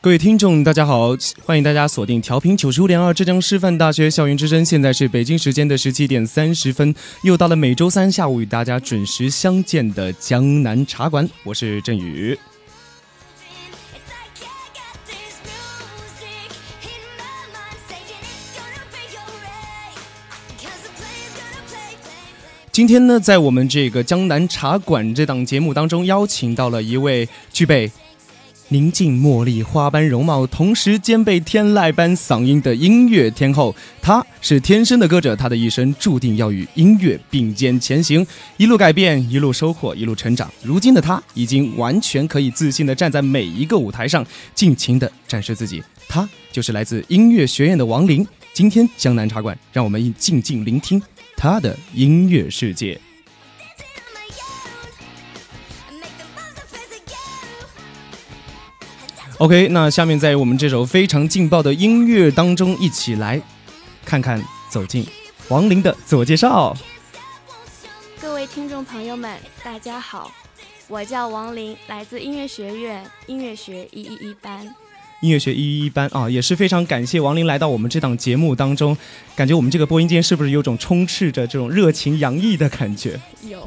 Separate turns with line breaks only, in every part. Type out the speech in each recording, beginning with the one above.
各位听众，大家好，欢迎大家锁定调频九十五点二浙江师范大学校园之声。现在是北京时间的十七点三十分，又到了每周三下午与大家准时相见的江南茶馆，我是振宇。今天呢，在我们这个江南茶馆这档节目当中，邀请到了一位具备。宁静茉莉花般容貌，同时兼备天籁般嗓音的音乐天后，她是天生的歌者。她的一生注定要与音乐并肩前行，一路改变，一路收获，一路成长。如今的她已经完全可以自信地站在每一个舞台上，尽情地展示自己。她就是来自音乐学院的王琳。今天江南茶馆，让我们静静聆听她的音乐世界。OK，那下面在我们这首非常劲爆的音乐当中，一起来看看走进王林的自我介绍。
各位听众朋友们，大家好，我叫王林，来自音乐学院音乐学一一一班。
音乐学一一一班啊，也是非常感谢王林来到我们这档节目当中。感觉我们这个播音间是不是有种充斥着这种热情洋溢的感觉？
有，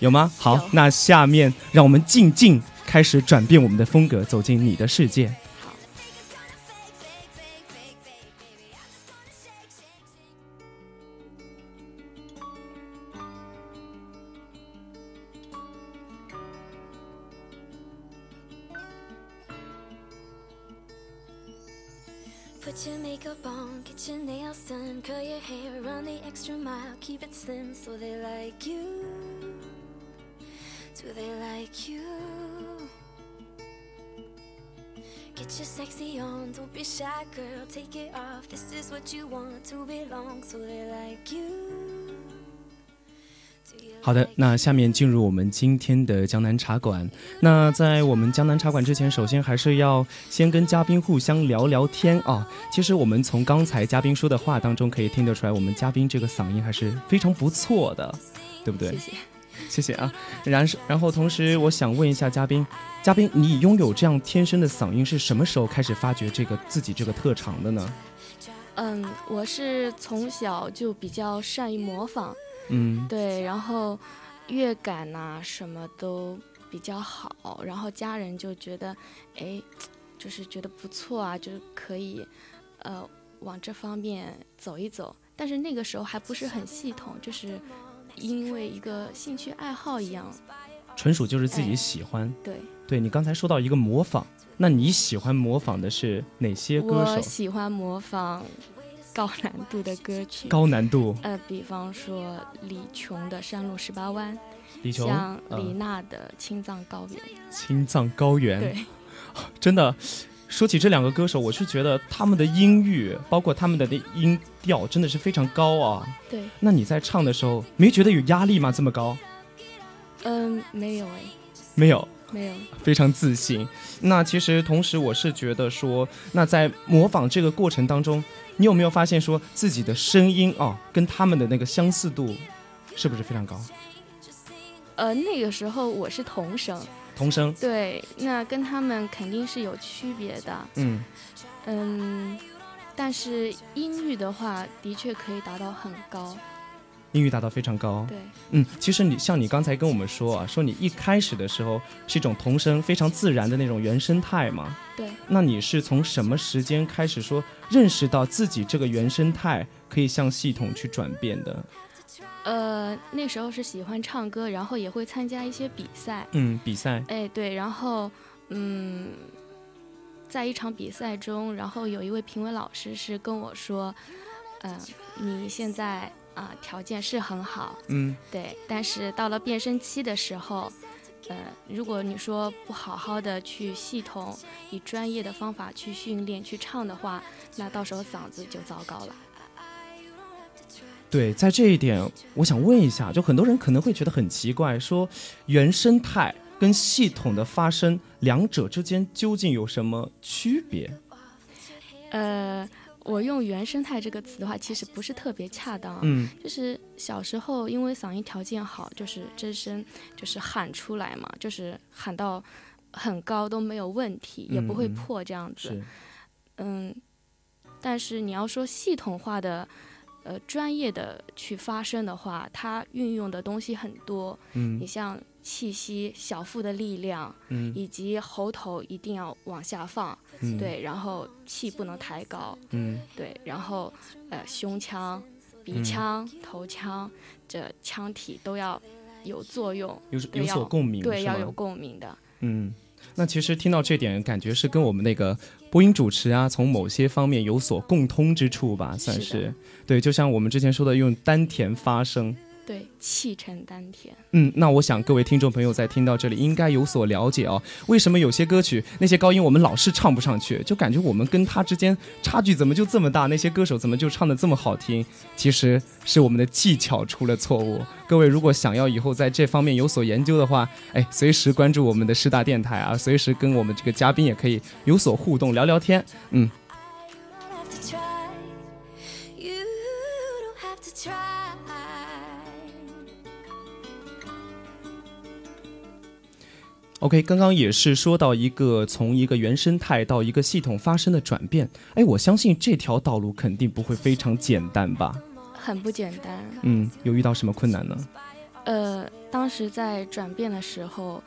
有吗？好，那下面让我们静静。开始转变我们的风格，走进你的世界。好的，那下面进入我们今天的江南茶馆。那在我们江南茶馆之前，首先还是要先跟嘉宾互相聊聊天啊。其实我们从刚才嘉宾说的话当中可以听得出来，我们嘉宾这个嗓音还是非常不错的，对不对？
谢谢。
谢谢啊，然然后同时我想问一下嘉宾，嘉宾你拥有这样天生的嗓音是什么时候开始发掘这个自己这个特长的呢？
嗯，我是从小就比较善于模仿，
嗯，
对，然后乐感呐什么都比较好，然后家人就觉得，哎，就是觉得不错啊，就是可以，呃，往这方面走一走，但是那个时候还不是很系统，就是。因为一个兴趣爱好一样，
纯属就是自己喜欢。
对，
对你刚才说到一个模仿，那你喜欢模仿的是哪些歌手？
我喜欢模仿高难度的歌曲。
高难度？
呃，比方说李琼的《山路十八弯》，
李琼，
像李娜的《青藏高原》。
青藏高原，
对，
真的。说起这两个歌手，我是觉得他们的音域，包括他们的音调，真的是非常高啊。
对。
那你在唱的时候，没觉得有压力吗？这么高？
嗯，没有哎。
没有。
没有。
非常自信。那其实同时，我是觉得说，那在模仿这个过程当中，你有没有发现说自己的声音啊，跟他们的那个相似度，是不是非常高？
呃，那个时候我是童声。
童声
对，那跟他们肯定是有区别的。
嗯
嗯，但是音域的话，的确可以达到很高。
音域达到非常高。
对，
嗯，其实你像你刚才跟我们说啊，说你一开始的时候是一种童声，非常自然的那种原生态嘛。
对。
那你是从什么时间开始说认识到自己这个原生态可以向系统去转变的？
呃，那时候是喜欢唱歌，然后也会参加一些比赛。
嗯，比赛。
哎，对，然后嗯，在一场比赛中，然后有一位评委老师是跟我说，嗯，你现在啊条件是很好，
嗯，
对，但是到了变声期的时候，呃，如果你说不好好的去系统以专业的方法去训练去唱的话，那到时候嗓子就糟糕了。
对，在这一点，我想问一下，就很多人可能会觉得很奇怪，说原生态跟系统的发声，两者之间究竟有什么区别？
呃，我用“原生态”这个词的话，其实不是特别恰当。
嗯，
就是小时候因为嗓音条件好，就是真声就是喊出来嘛，就是喊到很高都没有问题，也不会破这样子。嗯，但是你要说系统化的。呃，专业的去发声的话，它运用的东西很多。
嗯，
你像气息、小腹的力量，
嗯，
以及喉头一定要往下放，对，然后气不能抬高，
嗯，
对，然后呃，胸腔、鼻腔、头腔这腔体都要有作用，
有有所共鸣，
对，要有共鸣的，
嗯。那其实听到这点，感觉是跟我们那个播音主持啊，从某些方面有所共通之处吧，算是。对，就像我们之前说的，用丹田发声。
对，气沉丹田。
嗯，那我想各位听众朋友在听到这里应该有所了解哦。为什么有些歌曲那些高音我们老是唱不上去，就感觉我们跟他之间差距怎么就这么大？那些歌手怎么就唱的这么好听？其实是我们的技巧出了错误。各位如果想要以后在这方面有所研究的话，哎，随时关注我们的师大电台啊，随时跟我们这个嘉宾也可以有所互动，聊聊天。嗯。OK，刚刚也是说到一个从一个原生态到一个系统发生的转变，哎，我相信这条道路肯定不会非常简单吧？
很不简单。
嗯，有遇到什么困难呢？
呃，当时在转变的时候，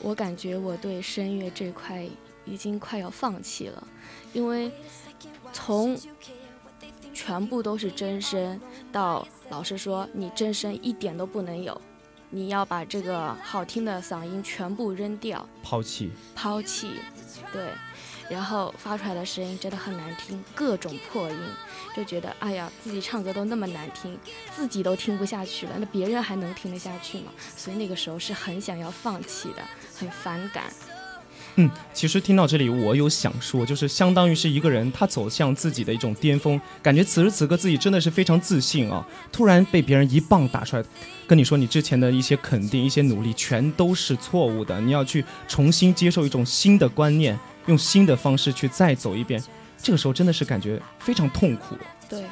我感觉我对声乐这块已经快要放弃了，因为从全部都是真声到老师说你真声一点都不能有。你要把这个好听的嗓音全部扔掉，
抛弃，
抛弃，对，然后发出来的声音真的很难听，各种破音，就觉得哎呀，自己唱歌都那么难听，自己都听不下去了，那别人还能听得下去吗？所以那个时候是很想要放弃的，很反感。
嗯，其实听到这里，我有想说，就是相当于是一个人他走向自己的一种巅峰，感觉此时此刻自己真的是非常自信啊，突然被别人一棒打出来，跟你说你之前的一些肯定、一些努力全都是错误的，你要去重新接受一种新的观念，用新的方式去再走一遍，这个时候真的是感觉非常痛苦。
对，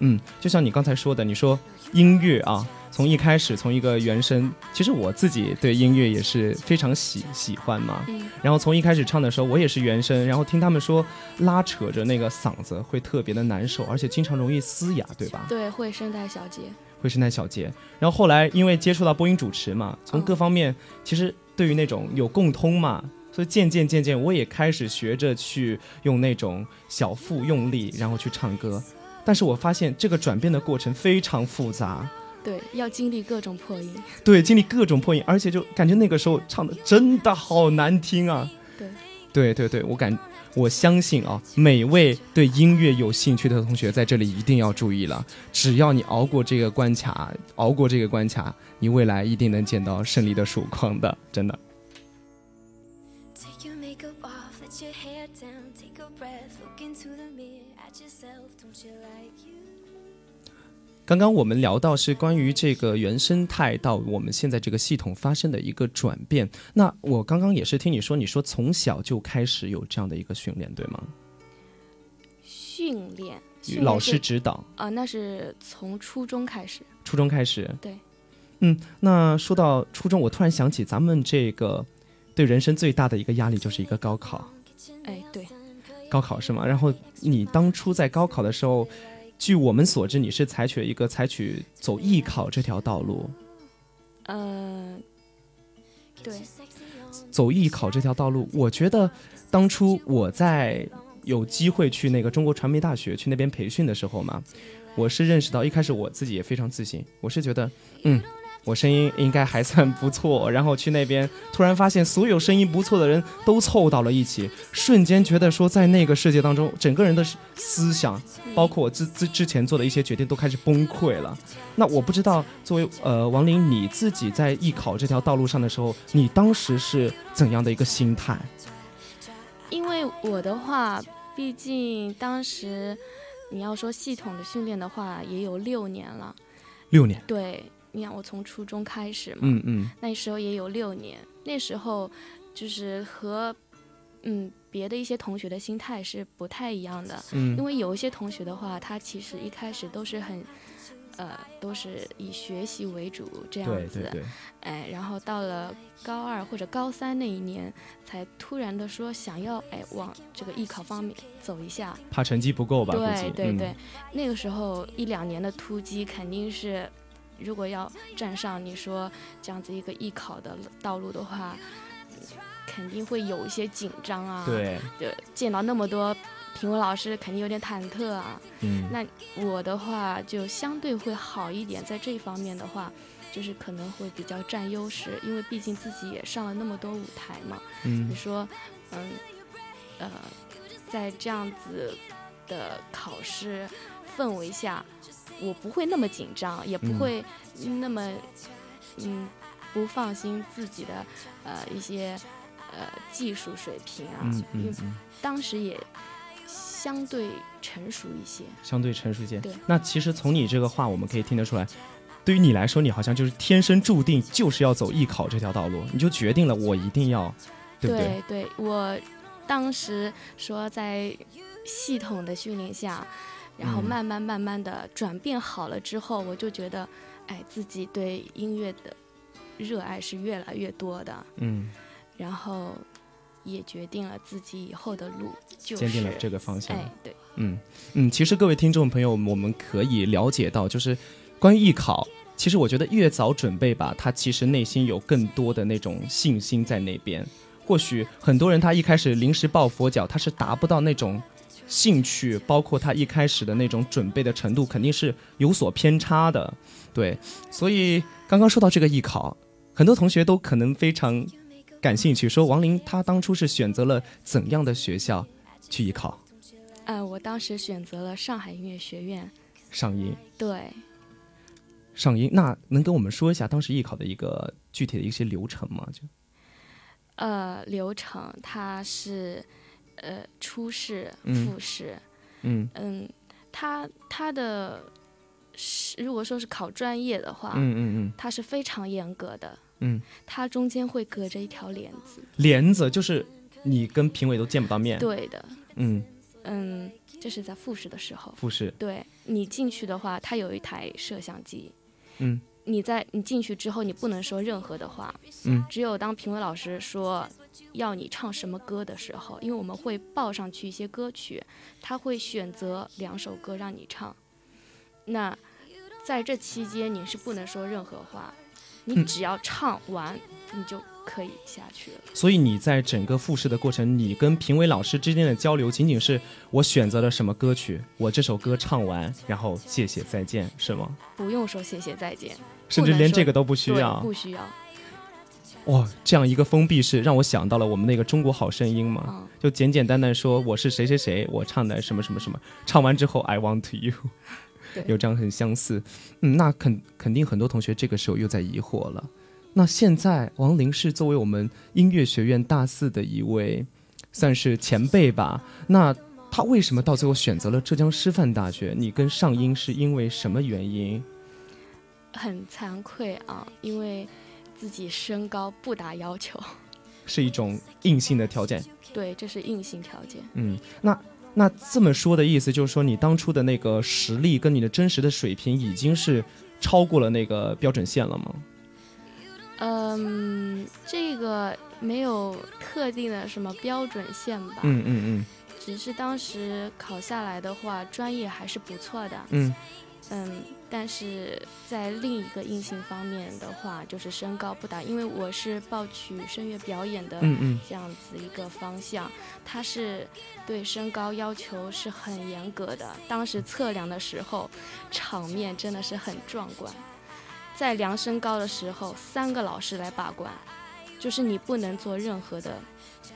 嗯，就像你刚才说的，你说音乐啊。从一开始，从一个原声，其实我自己对音乐也是非常喜喜欢嘛。
嗯。
然后从一开始唱的时候，我也是原声，然后听他们说拉扯着那个嗓子会特别的难受，而且经常容易嘶哑，对吧？
对，会声带小结。
会声带小结。然后后来因为接触到播音主持嘛，从各方面其实对于那种有共通嘛，所以渐渐渐渐我也开始学着去用那种小腹用力，然后去唱歌。但是我发现这个转变的过程非常复杂。
对，要经历各种破音。
对，经历各种破音，而且就感觉那个时候唱的真的好难听啊。
对，
对对对，我感我相信啊，每位对音乐有兴趣的同学在这里一定要注意了。只要你熬过这个关卡，熬过这个关卡，你未来一定能见到胜利的曙光的，真的。刚刚我们聊到是关于这个原生态到我们现在这个系统发生的一个转变。那我刚刚也是听你说，你说从小就开始有这样的一个训练，对吗？
训练，
老师指导
啊，那是从初中开始。
初中开始，
对。
嗯，那说到初中，我突然想起咱们这个对人生最大的一个压力就是一个高考。
哎，对。
高考是吗？然后你当初在高考的时候。据我们所知，你是采取了一个采取走艺考这条道路。
呃，对，
走艺考这条道路，我觉得当初我在有机会去那个中国传媒大学去那边培训的时候嘛，我是认识到一开始我自己也非常自信，我是觉得，嗯。我声音应该还算不错，然后去那边，突然发现所有声音不错的人都凑到了一起，瞬间觉得说，在那个世界当中，整个人的思想，包括我之之之前做的一些决定，都开始崩溃了。那我不知道，作为呃王林，你自己在艺考这条道路上的时候，你当时是怎样的一个心态？
因为我的话，毕竟当时你要说系统的训练的话，也有六年了。
六年。
对。你看，我从初中开始嘛，
嗯嗯，
那时候也有六年。那时候就是和嗯别的一些同学的心态是不太一样的，
嗯，
因为有一些同学的话，他其实一开始都是很呃都是以学习为主这样子，
对对对，
哎，然后到了高二或者高三那一年，才突然的说想要哎往这个艺考方面走一下，
怕成绩不够吧？
对对对，那个时候一两年的突击肯定是。如果要站上你说这样子一个艺考的道路的话，肯定会有一些紧张啊。
对，
见到那么多评委老师，肯定有点忐忑
啊。
嗯，那我的话就相对会好一点，在这一方面的话，就是可能会比较占优势，因为毕竟自己也上了那么多舞台嘛。
嗯，
你说，嗯，呃，在这样子的考试氛围下。我不会那么紧张，也不会那么嗯不放心自己的呃一些呃技术水平啊，因为当时也相对成熟一些，
相对成熟一些。
对，
那其实从你这个话，我们可以听得出来，对于你来说，你好像就是天生注定就是要走艺考这条道路，你就决定了我一定要，对不
对？对，我当时说在系统的训练下。然后慢慢慢慢的转变好了之后，我就觉得，哎，自己对音乐的热爱是越来越多的。
嗯，
然后也决定了自己以后的路，就
坚定了这个方向。
哎，对，
嗯嗯，其实各位听众朋友，我们可以了解到，就是关于艺考，其实我觉得越早准备吧，他其实内心有更多的那种信心在那边。或许很多人他一开始临时抱佛脚，他是达不到那种。兴趣包括他一开始的那种准备的程度，肯定是有所偏差的，对。所以刚刚说到这个艺考，很多同学都可能非常感兴趣，说王林他当初是选择了怎样的学校去艺考？
呃，我当时选择了上海音乐学院。
上音。
对。
上音，那能跟我们说一下当时艺考的一个具体的一些流程吗？就。
呃，流程它是。呃，初试、复试，
嗯。
嗯，他他的是如果说是考专业的话，
嗯嗯嗯，
他是非常严格的，
嗯，
他中间会隔着一条帘子，
帘子就是你跟评委都见不到面，
对的，
嗯。
嗯，这是在复试的时候，
复试，
对你进去的话，他有一台摄像机，
嗯，
你在你进去之后，你不能说任何的话，
嗯，
只有当评委老师说。要你唱什么歌的时候，因为我们会报上去一些歌曲，他会选择两首歌让你唱。那在这期间你是不能说任何话，你只要唱完，你就可以下去了。
所以你在整个复试的过程，你跟评委老师之间的交流，仅仅是我选择了什么歌曲，我这首歌唱完，然后谢谢再见，是吗？
不用说谢谢再见，
甚至连这个都不需要，
不需要。
哇，这样一个封闭式，让我想到了我们那个《中国好声音》嘛，就简简单单说我是谁谁谁，我唱的什么什么什么，唱完之后 I want you，有这样很相似。嗯，那肯肯定很多同学这个时候又在疑惑了。那现在王林是作为我们音乐学院大四的一位，算是前辈吧。那他为什么到最后选择了浙江师范大学？你跟上音是因为什么原因？
很惭愧啊，因为。自己身高不达要求，
是一种硬性的条件。
对，这是硬性条件。
嗯，那那这么说的意思就是说，你当初的那个实力跟你的真实的水平已经是超过了那个标准线了吗？
嗯，这个没有特定的什么标准线吧。
嗯嗯嗯。
只是当时考下来的话，专业还是不错的。
嗯
嗯，但是在另一个硬性方面的话，就是身高不达，因为我是报取声乐表演的这样子一个方向，它是对身高要求是很严格的。当时测量的时候，场面真的是很壮观。在量身高的时候，三个老师来把关，就是你不能做任何的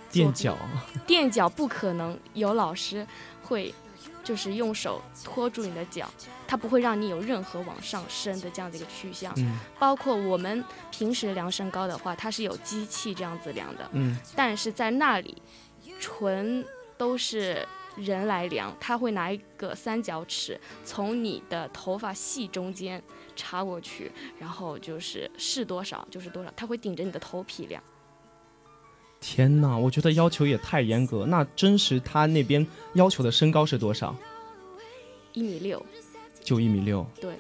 垫脚，
垫脚，不可能有老师会就是用手托住你的脚，他不会让你有任何往上升的这样的一个趋向。
嗯。
包括我们平时量身高的话，它是有机器这样子量的，
嗯。
但是在那里纯都是人来量，他会拿一个三角尺从你的头发系中间插过去，然后就是是多少就是多少，他会顶着你的头皮量。
天哪，我觉得要求也太严格。那真实他那边要求的身高是多少？
一米六，
就一米六。
对，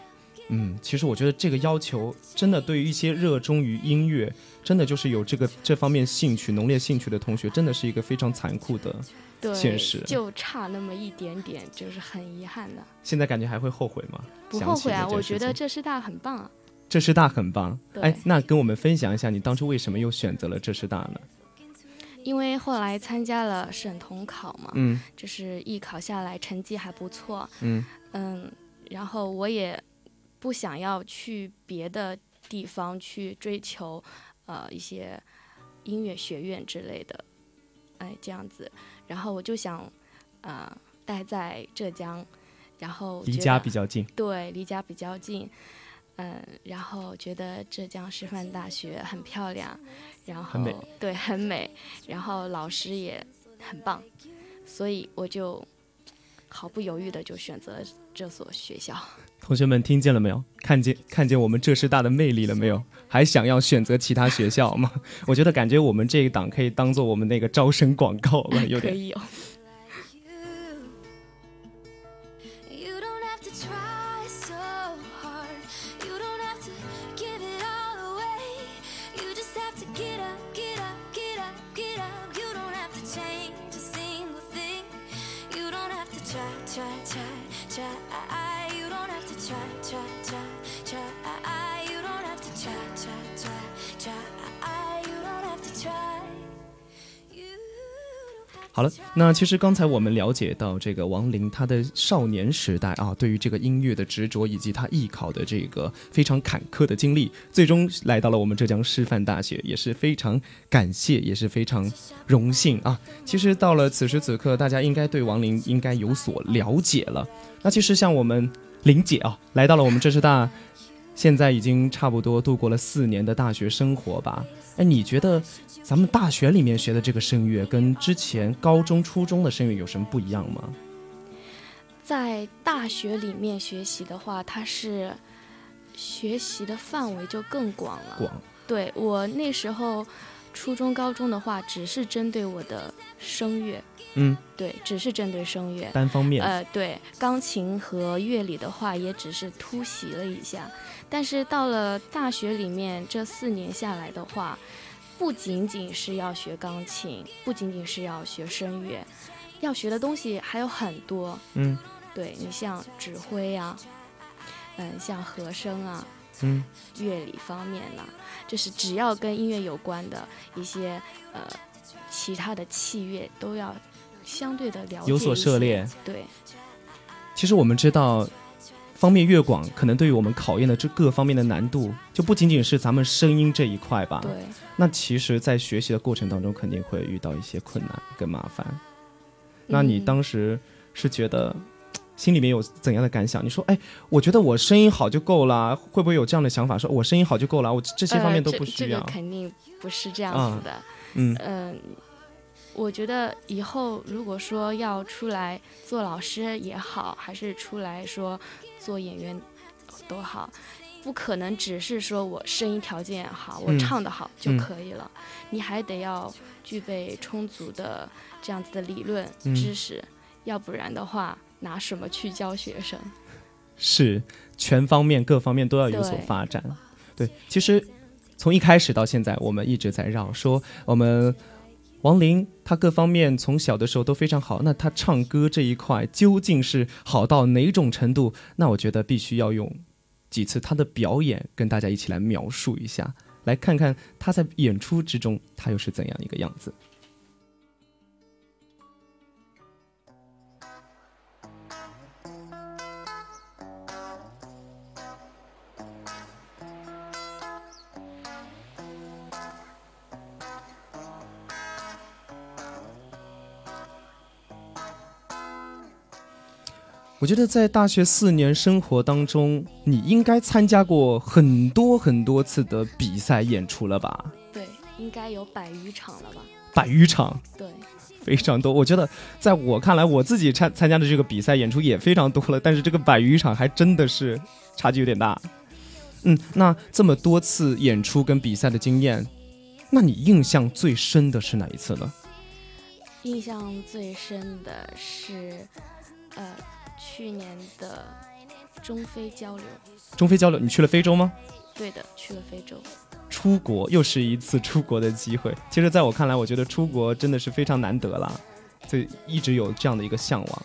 嗯，其实我觉得这个要求真的对于一些热衷于音乐，真的就是有这个这方面兴趣、浓烈兴趣的同学，真的是一个非常残酷的。
对，
现实
就差那么一点点，就是很遗憾的。
现在感觉还会后悔吗？
不后悔啊，我觉得
这件事情
这师大很棒啊。
浙师大很棒。哎，那跟我们分享一下，你当初为什么又选择了浙师大呢？
因为后来参加了省统考嘛，
嗯
就是艺考下来成绩还不错，
嗯
嗯，然后我也不想要去别的地方去追求，呃，一些音乐学院之类的，哎，这样子，然后我就想，呃，待在浙江，然后
离家比较近。
对，离家比较近，嗯，然后觉得浙江师范大学很漂亮，然后对，很美，然后老师也很棒，所以我就毫不犹豫的就选择了这所学校。
同学们听见了没有？看见看见我们浙师大的魅力了没有？还想要选择其他学校吗？我觉得感觉我们这一档可以当做我们那个招生广告了，有点。
可以有，
好了，那其实刚才我们了解到这个王林他的少年时代啊，对于这个音乐的执着，以及他艺考的这个非常坎坷的经历，最终来到了我们浙江师范大学，也是非常感谢，也是非常荣幸啊。其实到了此时此刻，大家应该对王林应该有所了解了。那其实像我们林姐啊，来到了我们浙师大，现在已经差不多度过了四年的大学生活吧。哎，你觉得咱们大学里面学的这个声乐，跟之前高中、初中的声乐有什么不一样吗？
在大学里面学习的话，它是学习的范围就更广了。
广，
对我那时候初中、高中的话，只是针对我的声乐，
嗯，
对，只是针对声乐。
单方面，
呃，对，钢琴和乐理的话，也只是突袭了一下。但是到了大学里面，这四年下来的话，不仅仅是要学钢琴，不仅仅是要学声乐，要学的东西还有很多。
嗯
对你像指挥啊，嗯，像和声啊，
嗯，
乐理方面呢、就是只要跟音乐有关的一些呃其他的器乐都要相对的了解
有所涉猎。
对，
其实我们知道，方面越广，可能对于我们考验的这各方面的难度，就不仅仅是咱们声音这一块吧。
对，
那其实，在学习的过程当中，肯定会遇到一些困难跟麻烦。那你
嗯
当时是觉得？心里面有怎样的感想？你说，哎，我觉得我声音好就够了，会不会有这样的想法？说我声音好就够了，我这些方面都不需要。
呃这。这个肯定不是这样
啊
子的。
嗯
嗯，我觉得以后如果说要出来做老师也好，还是出来说做演员都好，不可能只是说我声音条件好，我
嗯
唱得好就
嗯
可以了，你还得要具备充足的这样子的理论
嗯
知识，要不然的话，拿什么去教学生？
是全方面各方面都要有所发展。对，其实从一开始到现在，我们一直在绕说我们王琳她各方面从小的时候都非常好，那她唱歌这一块究竟是好到哪种程度？那我觉得必须要用几次他的表演跟大家一起来描述一下，来看看他在演出之中他又是怎样一个样子。我觉得在大学四年生活当中，你应该参加过很多很多次的比赛演出了吧？
对，应该有百余场了吧？
百余场，
对，
非常多。我觉得在我看来，我自己参参加的这个比赛演出也非常多了，但是这个百余场还真的是差距有点大。嗯，那这么多次演出跟比赛的经验，那你印象最深的是哪一次呢？
印象最深的是，呃。去年的中非交流，
中非交流，你去了非洲吗？
对的，去了非洲。
出国又是一次出国的机会。其实，在我看来，我觉得出国真的是非常难得了，就一直有这样的一个向往。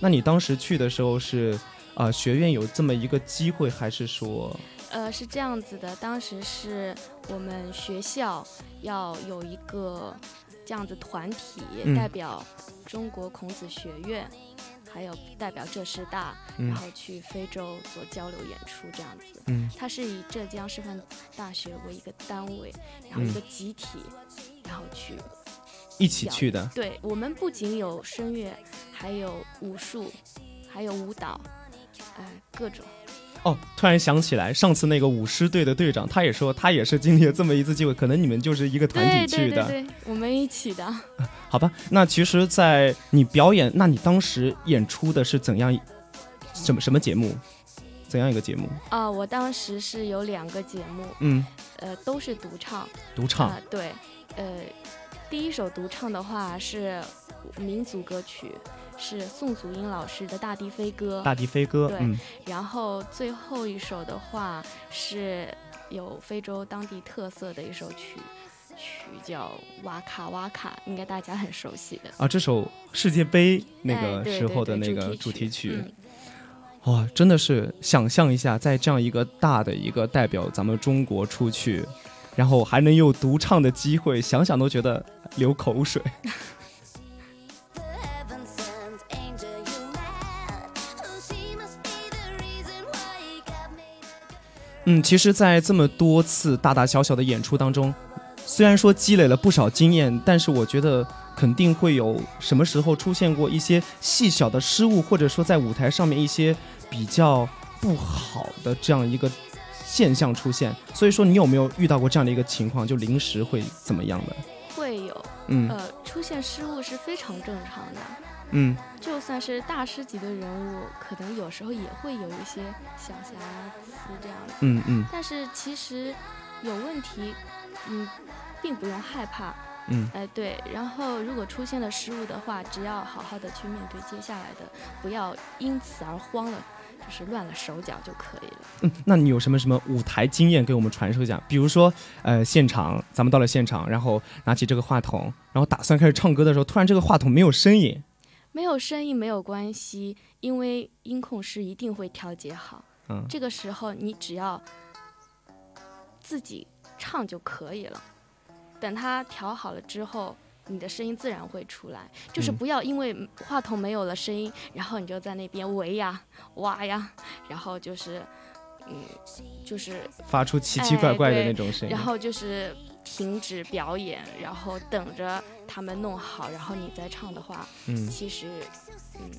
那你当时去的时候是，呃，学院有这么一个机会，还是说？
呃，是这样子的，当时是我们学校要有一个这样子团体代表中国孔子学院。还有代表浙师大，然后去非洲做交流演出这样子。
嗯，
它是以浙江师范大学为一个单位，然后一个集体，然后去
一起去的。
对我们不仅有声乐，还有武术，还有舞蹈，哎，各种。
哦，突然想起来，上次那个舞狮队的队长，他也说他也是经历了这么一次机会，可能你们就是一个团体去
的，对对对，我们一起的。
好吧，那其实，在你表演，那你当时演出的是怎样，什么什么节目，怎样一个节目？
啊，我当时是有两个节目，
嗯，
呃，都是独唱，
独唱，
对，呃，第一首独唱的话是民族歌曲。是宋祖英老师的《大地飞歌》，
大地飞歌，
对。然后最后一首的话是有非洲当地特色的一首曲，曲叫《哇卡哇卡》，应该大家很熟悉的
啊。这首世界杯那个时候的那个主题曲，哇，真的是想象一下，在这样一个大的一个代表咱们中国出去，然后还能有独唱的机会，想想都觉得流口水。嗯，其实，在这么多次大大小小的演出当中，虽然说积累了不少经验，但是我觉得肯定会有什么时候出现过一些细小的失误，或者说在舞台上面一些比较不好的这样一个现象出现。所以说，你有没有遇到过这样的一个情况，就临时会怎么样的？
会有，
嗯，
呃，出现失误是非常正常的。
嗯，
就算是大师级的人物，可能有时候也会有一些小瑕疵这样的。
嗯嗯。
但是其实有问题，嗯，并不用害怕。
嗯。
哎，对。然后如果出现了失误的话，只要好好的去面对接下来的，不要因此而慌了，就是乱了手脚就可以了。
嗯，那你有什么什么舞台经验给我们传授一下？比如说，呃，现场咱们到了现场，然后拿起这个话筒，然后打算开始唱歌的时候，突然这个话筒没有声音。
没有声音没有关系，因为音控师一定会调节好。
嗯，
这个时候你只要自己唱就可以了。等他调好了之后，你的声音自然会出来。就是不要因为话筒没有了声音，然后你就在那边喂呀、哇呀，然后就是，嗯，就是
发出奇奇怪怪的那种声
音，然后就是。停止表演，然后等着他们弄好，然后你再唱的话，
嗯，
其实，嗯，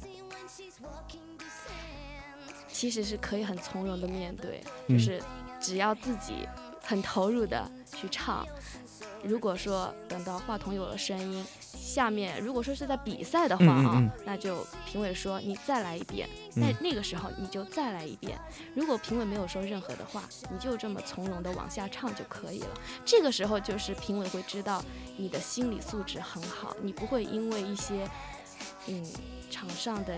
其实是可以很从容的面对，就是只要自己很投入的去唱。如果说等到话筒有了声音。下面如果说是在比赛的话啊，那就评委说你再来一遍，那那个时候你就再来一遍。如果评委没有说任何的话，你就这么从容的往下唱就可以了。这个时候就是评委会知道你的心理素质很好，你不会因为一些嗯场上的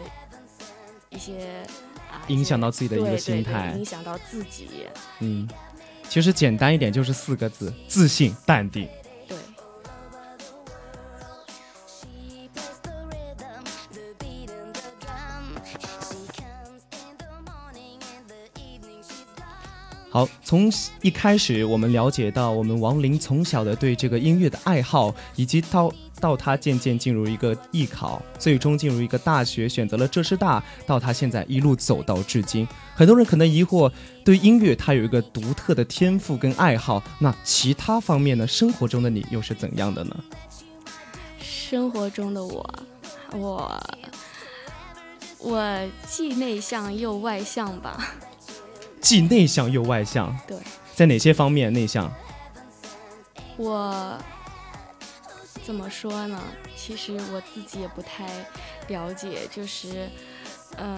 一些啊
影响到自己的一个心态，
影响到自己。
嗯，其实简单一点就是四个字：自信、淡定。对。好，从一开始我们了解到，我们王林从小的对这个音乐的爱好，以及到。到他渐渐进入一个艺考，最终进入一个大学，选择了浙师大，到他现在一路走到至今。很多人可能疑惑，对音乐他有一个独特的天赋跟爱好，那其他方面呢？生活中的你又是怎样的呢？
生活中的我，我我既内向又外向吧。
既内向又外向，
对，
在哪些方面内向？
我怎么说呢？其实我自己也不太了解，就是嗯，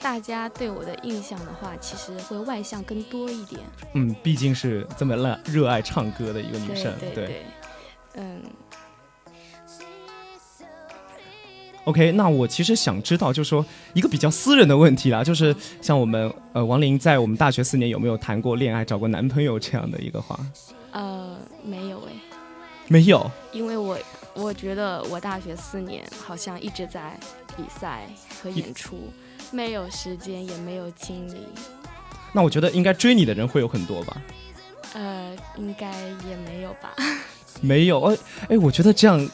大家对我的印象的话，其实会外向更多一点。
嗯，毕竟是这么热热爱唱歌的一个女生，
对对，嗯。
OK，那我其实想知道，就是说一个比较私人的问题啦，就是像我们呃王林在我们大学四年有没有谈过恋爱、找过男朋友这样的一个话？
呃，没有哎，
没有，
因为我我觉得我大学四年好像一直在比赛和演出，没有时间也没有精力。
那我觉得应该追你的人会有很多吧？
呃，应该也没有吧？
没有，哎哎，我觉得这样。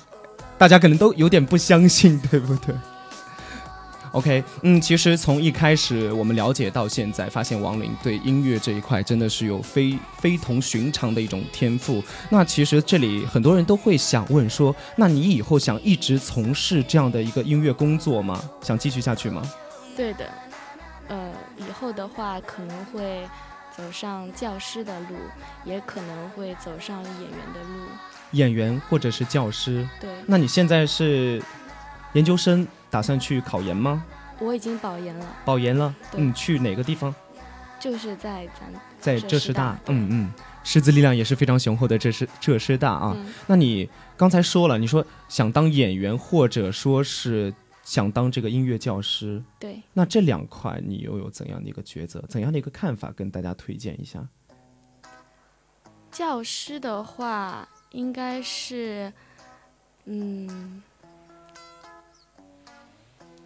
大家可能都有点不相信，对不对？OK，嗯，其实从一开始我们了解到现在，发现王林对音乐这一块真的是有非非同寻常的一种天赋。那其实这里很多人都会想问说，那你以后想一直从事这样的一个音乐工作吗？想继续下去吗？
对的，呃，以后的话可能会走上教师的路，也可能会走上演员的路。
演员或者是教师，
对。
那你现在是研究生，打算去考研吗？
我已经保研了。
保研了，嗯，去哪个地方？
就是在咱
在浙师
大，
嗯嗯，师资力量也是非常雄厚的浙师浙师大啊。那你刚才说了，你说想当演员，或者说是想当这个音乐教师，
对。
那这两块你又有怎样的一个抉择？怎样的一个看法？跟大家推荐一下。
教师的话。应该是，嗯，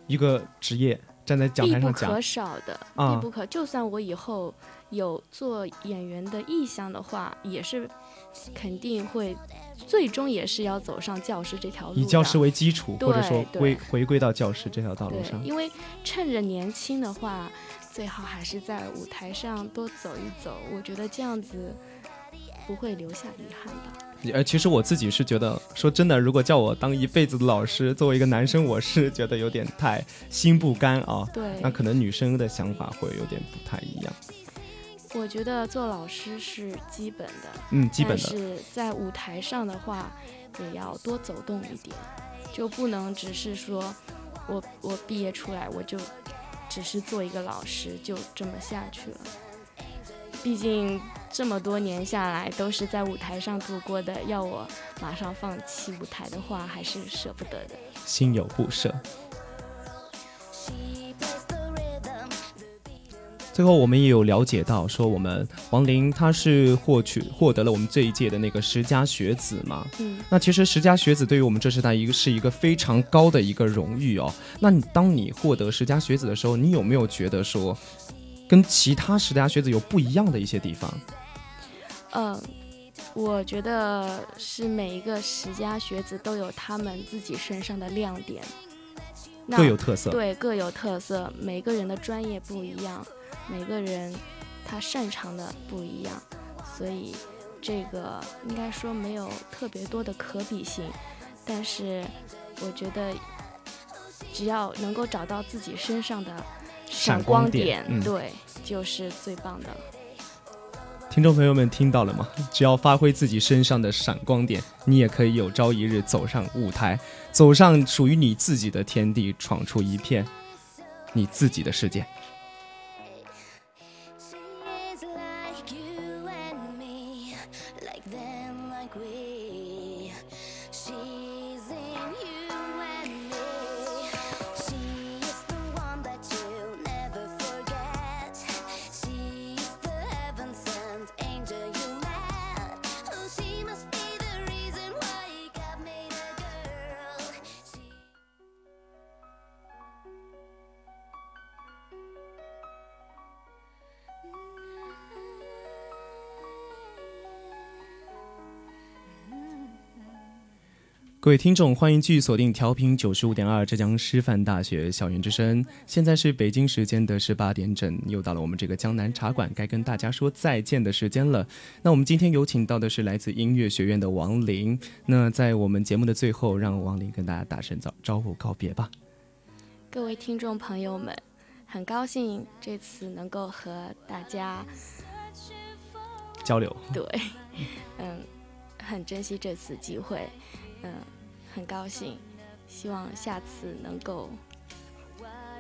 一个职业站在讲台上
讲，必不可少的，必不可。就算我以后有做演员的意向的话，也是肯定会，最终也是要走上教师这条路。
以教师为基础，或者说归回归到教师这条道路上。
因为趁着年轻的话，最好还是在舞台上多走一走。我觉得这样子不会留下遗憾吧。
呃，其实我自己是觉得，说真的，如果叫我当一辈子的老师，作为一个男生，我是觉得有点太心不甘啊。
对。
那可能女生的想法会有点不太一样。
我觉得做老师是基本的，
嗯，基本的。
但是在舞台上的话，也要多走动一点，就不能只是说，我我毕业出来我就只是做一个老师，就这么下去了。毕竟这么多年下来都是在舞台上度过的，要我马上放弃舞台的话，还是舍不得的。
心有不舍。最后，我们也有了解到，说我们王林他是获取获得了我们这一届的那个十佳学子嘛。
嗯。
那其实十佳学子对于我们浙师大一个是一个非常高的一个荣誉哦。那你当你获得十佳学子的时候，你有没有觉得说？跟其他十佳学子有不一样的一些地方。
嗯，我觉得是每一个十佳学子都有他们自己身上的亮点，
各有特色。
对，各有特色。每个人的专业不一样，每个人他擅长的不一样，所以这个应该说没有特别多的可比性。但是我觉得，只要能够找到自己身上的。闪光点，对，就是最棒的。
听众朋友们听到了吗？只要发挥自己身上的闪光点，你也可以有朝一日走上舞台，走上属于你自己的天地，闯出一片你自己的世界。各位听众，欢迎继续锁定调频九十五点二浙江师范大学校园之声。现在是北京时间的十八点整，又到了我们这个江南茶馆该跟大家说再见的时间了。那我们今天有请到的是来自音乐学院的王琳。那在我们节目的最后，让王琳跟大家打声招招呼告别吧。
各位听众朋友们，很高兴这次能够和大家
交流。
对，嗯，很珍惜这次机会，嗯。很高兴，希望下次能够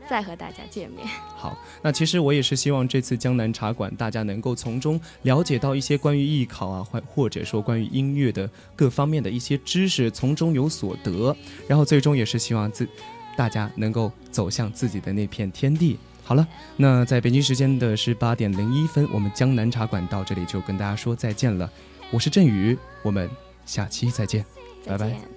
再和大家见面。
好，那其实我也是希望这次江南茶馆大家能够从中了解到一些关于艺考啊，或或者说关于音乐的各方面的一些知识，从中有所得。然后最终也是希望自大家能够走向自己的那片天地。好了，那在北京时间的十八点零一分，我们江南茶馆到这里就跟大家说再见了。我是振宇，我们下期再见，拜拜。